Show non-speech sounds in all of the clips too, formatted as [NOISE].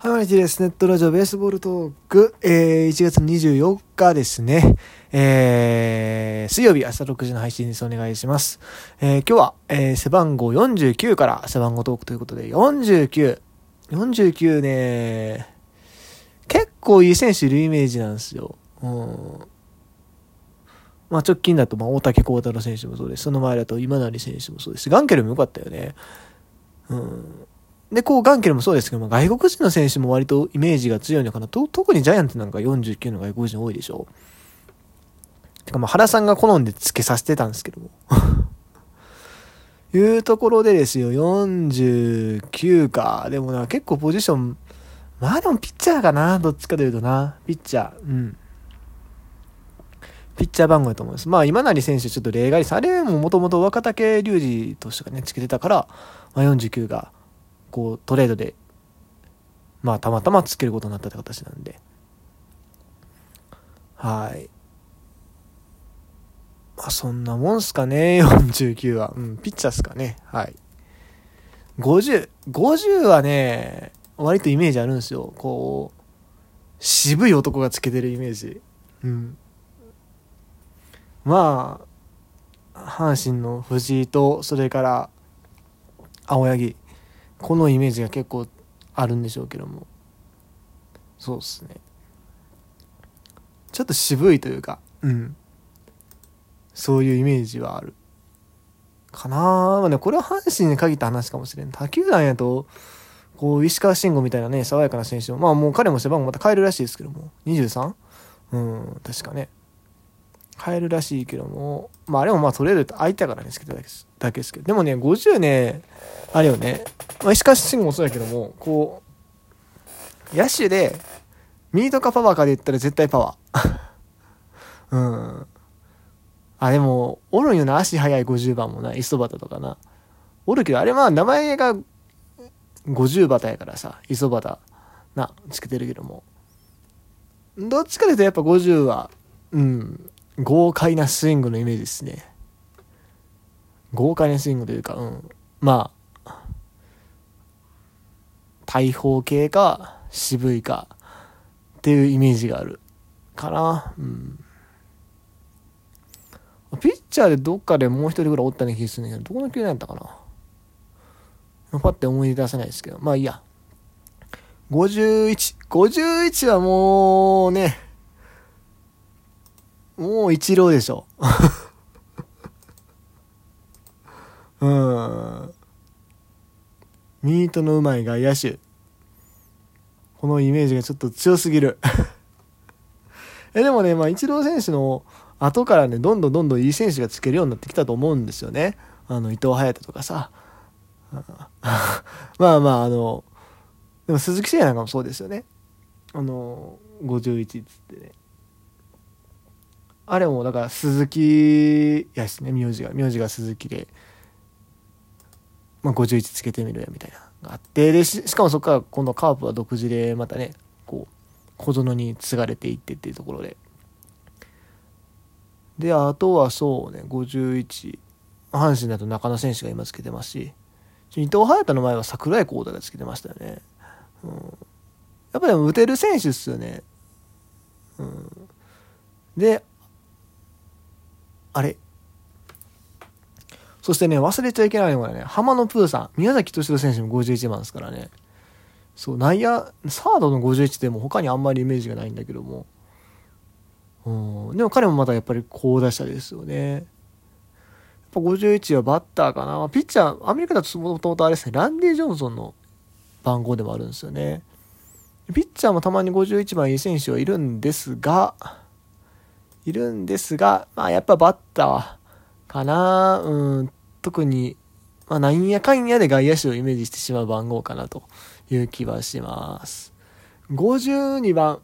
はい、マリティです。ネットラジオベースボールトーク、えー、1月24日ですね。えー、水曜日朝6時の配信です。お願いします。えー、今日は、えー、背番号49から背番号トークということで、49。49ね、結構いい選手いるイメージなんですよ。うん。まあ直近だと、まあ大竹幸太郎選手もそうです。その前だと今成選手もそうです。ガンケルも良かったよね。うん。で、こう、ガンケルもそうですけども、外国人の選手も割とイメージが強いのかなと、特にジャイアンツなんか49の外国人多いでしょ。てか、まあ、原さんが好んで付けさせてたんですけども。[LAUGHS] いうところでですよ、49か。でもな、結構ポジション、まあでもピッチャーかな、どっちかというとな。ピッチャー、うん。ピッチャー番号だと思います。まあ、今成選手ちょっと例外です。あれももともと若竹隆二投手がね、つけてたから、まあ、49がこうトレードでまあたまたまつけることになったって形なんで。はい。まあそんなもんすかね [LAUGHS] 49は。うんピッチャーっすかね。はい。5050 50はね割とイメージあるんですよ。こう渋い男がつけてるイメージ。うん。まあ阪神の藤井とそれから青柳。このイメージが結構あるんでしょうけども。そうっすね。ちょっと渋いというかうん。そういうイメージはあるかなまあねこれは阪神に限った話かもしれん。他球団やとこう石川慎吾みたいなね爽やかな選手もまあもう彼も背番号また変えるらしいですけども。23? うん確かね。変えるらしいけども、まああれもまあ取れると相手からですけどだけですけど、でもね、50ね、あれよね、まあ、石川慎吾もそうやけども、こう、野手で、ミートかパワーかで言ったら絶対パワー。[LAUGHS] うん。あ、でも、おるんよな、足速い50番もな、磯端とかな。おるけど、あれまあ名前が50番やからさ、磯端な、つけてるけども。どっちかというとやっぱ50は、うん、豪快なスイングのイメージですね。豪快なスイングというか、うん。まあ、大砲系か、渋いか、っていうイメージがある。かな。うん。ピッチャーでどっかでもう一人ぐらいおったような気がするんだけど、どこの球団やったかな。パッて思い出せないですけど、まあいいや。51。51はもうね、もう一郎でしょ。[LAUGHS] うん。ミートのうまい外野手。このイメージがちょっと強すぎる。[LAUGHS] え、でもね、まあ、イチロー選手の後からね、どんどんどんどんいい選手がつけるようになってきたと思うんですよね。あの、伊藤隼人とかさ。[LAUGHS] まあまあ、あの、でも鈴木誠也なんかもそうですよね。あの、51っつってね。あれもだから鈴木やしね名字が名字が鈴木で、まあ、51つけてみるやみたいながあってでしかもそこから今度カープは独自でまたねこう小園に継がれていってっていうところで。であとはそうね51阪神だと中野選手が今つけてますし伊藤隼太の前は櫻井幸太がつけてましたよね、うん、やっぱり打てる選手っすよね、うん、であれそしてね、忘れちゃいけないのがね、浜野プーさん、宮崎敏郎選手も51番ですからね。そう、内野、サードの51でも他にあんまりイメージがないんだけども。うん、でも彼もまたやっぱり好打者ですよね。やっぱ51はバッターかな。ピッチャー、アメリカだともともとあれですね、ランディ・ジョンソンの番号でもあるんですよね。ピッチャーもたまに51番いい選手はいるんですが、いるんですが、まあやっぱバッターかな、うん、特に、まあなんやかんやで外野手をイメージしてしまう番号かなという気はします。52番。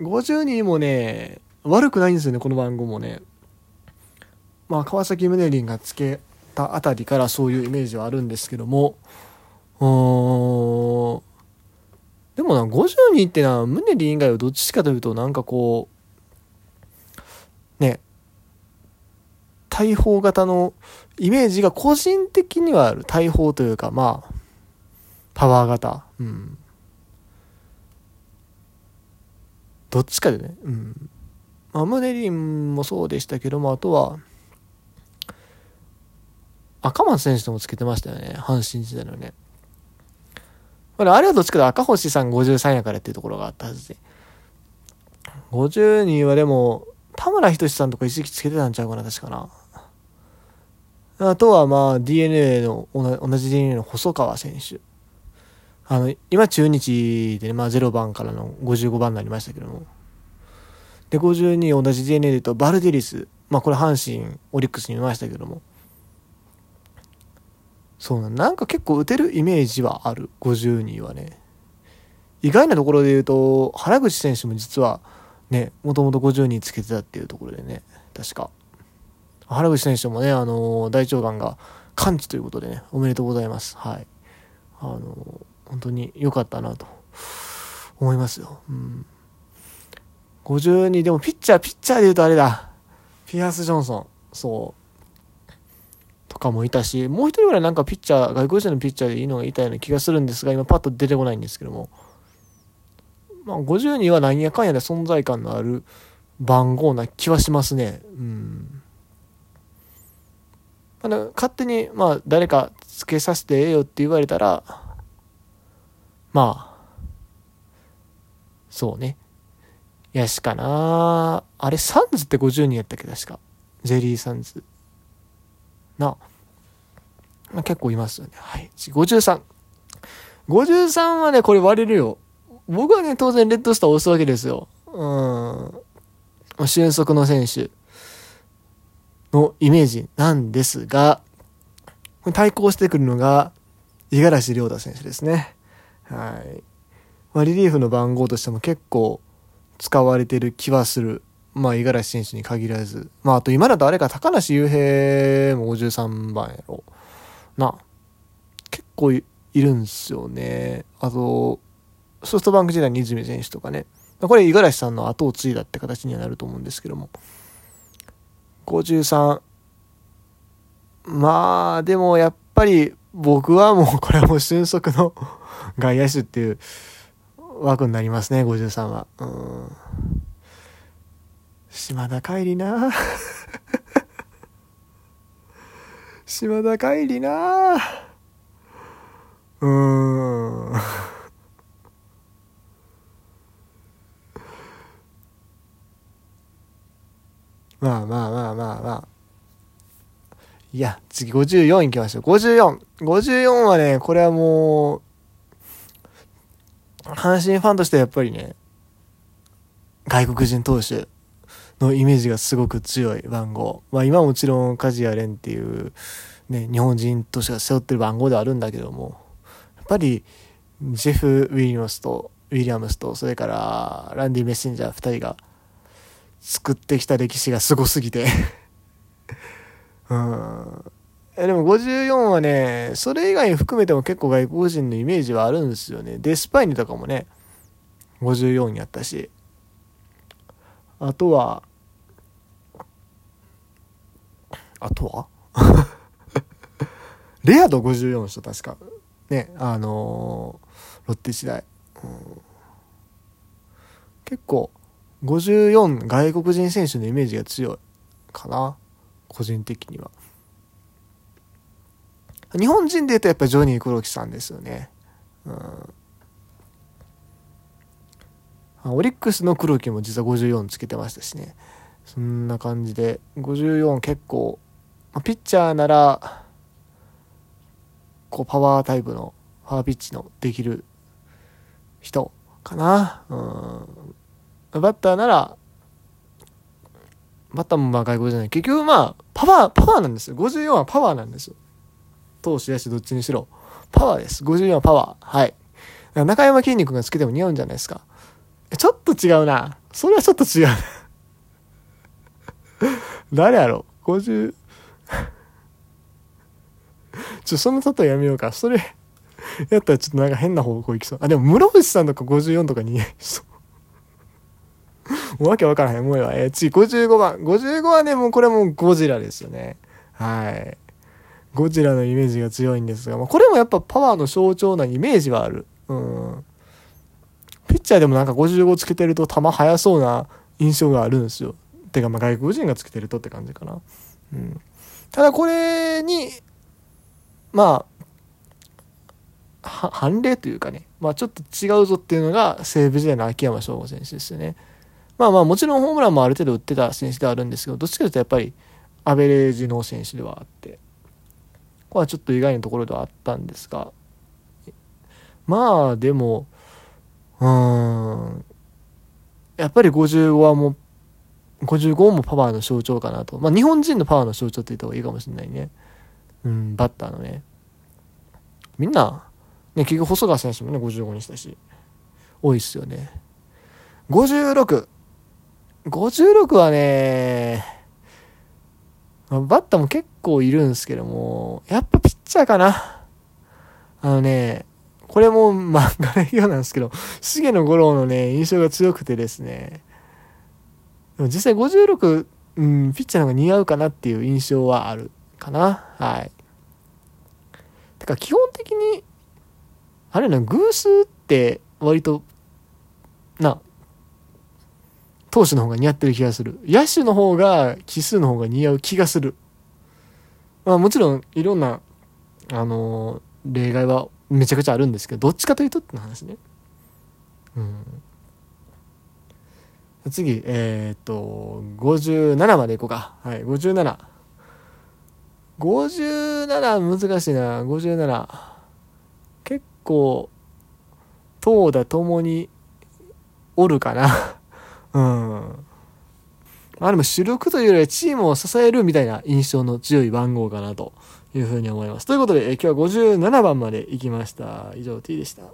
52もね、悪くないんですよね、この番号もね。まあ川崎宗林がつけたあたりからそういうイメージはあるんですけども、うーん、でもな、52ってな、宗林以外はどっちかというと、なんかこう、ね、大砲型のイメージが個人的にはある。大砲というか、まあ、パワー型。うん。どっちかでね、うん。まあ、ムネリンもそうでしたけども、あとは、赤松選手ともつけてましたよね。阪神時代のね。あれはどっちかで赤星さん53やからっていうところがあったはずで。52はでも、田村仁さんとか一時期つけてたんちゃうかな、確かな。あとはまあ DNA の、同じ DNA の細川選手。あの、今中日でね、まあ0番からの55番になりましたけども。で、52同じ DNA で言うと、バルデリス。まあこれ阪神、オリックスに見ましたけども。そうなん、なんか結構打てるイメージはある、52はね。意外なところで言うと、原口選手も実はね、もともと52つけてたっていうところでね、確か。原口選手もね、あのー、大腸がんが完治ということでね、おめでとうございます。はい。あのー、本当に良かったなと思いますよ。うん。52、でもピッチャー、ピッチャーで言うとあれだ。ピアース・ジョンソン。そう。とかもいたし、もう一人ぐらいなんかピッチャー、外国人のピッチャーでいいのがいたような気がするんですが、今パッと出てこないんですけども。まあ、52は何やかんやで存在感のある番号な気はしますね。うん。あ勝手に、まあ、誰かつけさせてええよって言われたら、まあ、そうね。やしかなあれ、サンズって50人やったっけ確か。ジェリーサンズ。な。まあ、結構いますよね。はい。53。53はね、これ割れるよ。僕はね、当然レッドスター押すわけですよ。うん。俊足の選手。のイメージなんですが、対抗してくるのが、五十嵐亮太選手ですね。はい。まあ、リリーフの番号としても結構使われてる気はする。まあ、五十嵐選手に限らず。まあ、あと今だとあれか、高梨雄平も53番やろ。な。結構いるんすよね。あと、ソフトバンク時代に泉選手とかね。これ五十嵐さんの後を継いだって形にはなると思うんですけども。53。まあ、でもやっぱり僕はもうこれはもう俊足の [LAUGHS] 外野手っていう枠になりますね、53は。うん。島田帰りな [LAUGHS] 島田帰りなうーん。まあまあまあまあまあ。いや、次54行きましょう。54。54はね、これはもう、阪神ファンとしてはやっぱりね、外国人投手のイメージがすごく強い番号。まあ今もちろん梶谷蓮っていう、ね、日本人としてが背負ってる番号ではあるんだけども、やっぱり、ジェフ・ウィリアムスと、ウィリアムスと、それから、ランディ・メッセンジャー2人が、作ってきた歴史がすごすぎて [LAUGHS] うん。でも54はね、それ以外含めても結構外国人のイメージはあるんですよね。デスパイニとかもね、54やったし。あとは、あとは？[LAUGHS] レアド54の人確か。ね、あのー、ロッテ時代。うん、結構、54外国人選手のイメージが強いかな。個人的には。日本人で言うとやっぱジョニー黒木さんですよね。うん。オリックスの黒木も実は54つけてましたしね。そんな感じで54結構ピッチャーならこうパワータイプのパワーピッチのできる人かな。うん。バッターなら、バッターもまあ外国じゃない。結局まあ、パワー、パワーなんですよ。54はパワーなんですよ。投手やしどっちにしろ。パワーです。54はパワー。はい。中山筋肉がつけても似合うんじゃないですか。ちょっと違うな。それはちょっと違う。[LAUGHS] 誰やろ ?50 [LAUGHS] ちょ、その例えやめようか。それ、やったらちょっとなんか変な方向行きそう。あ、でも室伏さんとか54とか似合いそう。も [LAUGHS] うわけわからへん。もうえー、次、55番。55はね、もうこれもうゴジラですよね。はい。ゴジラのイメージが強いんですが、まあ、これもやっぱパワーの象徴なイメージはある。うん。ピッチャーでもなんか55つけてると球速そうな印象があるんですよ。てか、まあ外国人がつけてるとって感じかな。うん。ただこれに、まあ、判例というかね、まあちょっと違うぞっていうのが西武時代の秋山翔吾選手ですよね。まあまあもちろんホームランもある程度打ってた選手ではあるんですけど、どっちかというとやっぱりアベレージの選手ではあって、これはちょっと意外なところではあったんですが、まあでも、うーん、やっぱり55はもう、55もパワーの象徴かなと。まあ日本人のパワーの象徴って言った方がいいかもしれないね。うん、バッターのね。みんな、ね、結局細川選手もね、55にしたし、多いっすよね。56。56はね、バッターも結構いるんですけども、やっぱピッチャーかな。あのね、これも漫画のようなんですけど、重野五郎のね、印象が強くてですね、でも実際56、うん、ピッチャーの方が似合うかなっていう印象はあるかな。はい。てか基本的に、あれな、偶数って割と、な、投手の方が似合ってる気がする。野手の方が奇数の方が似合う気がする。まあもちろんいろんな、あのー、例外はめちゃくちゃあるんですけど、どっちかというとって話ね。うん。次、えー、っと、57までいこうか。はい、57。57難しいな、57。結構、投打ともにおるかな。うん。まあでも主力というよりはチームを支えるみたいな印象の強い番号かなというふうに思います。ということで、え今日は57番まで行きました。以上 T でした。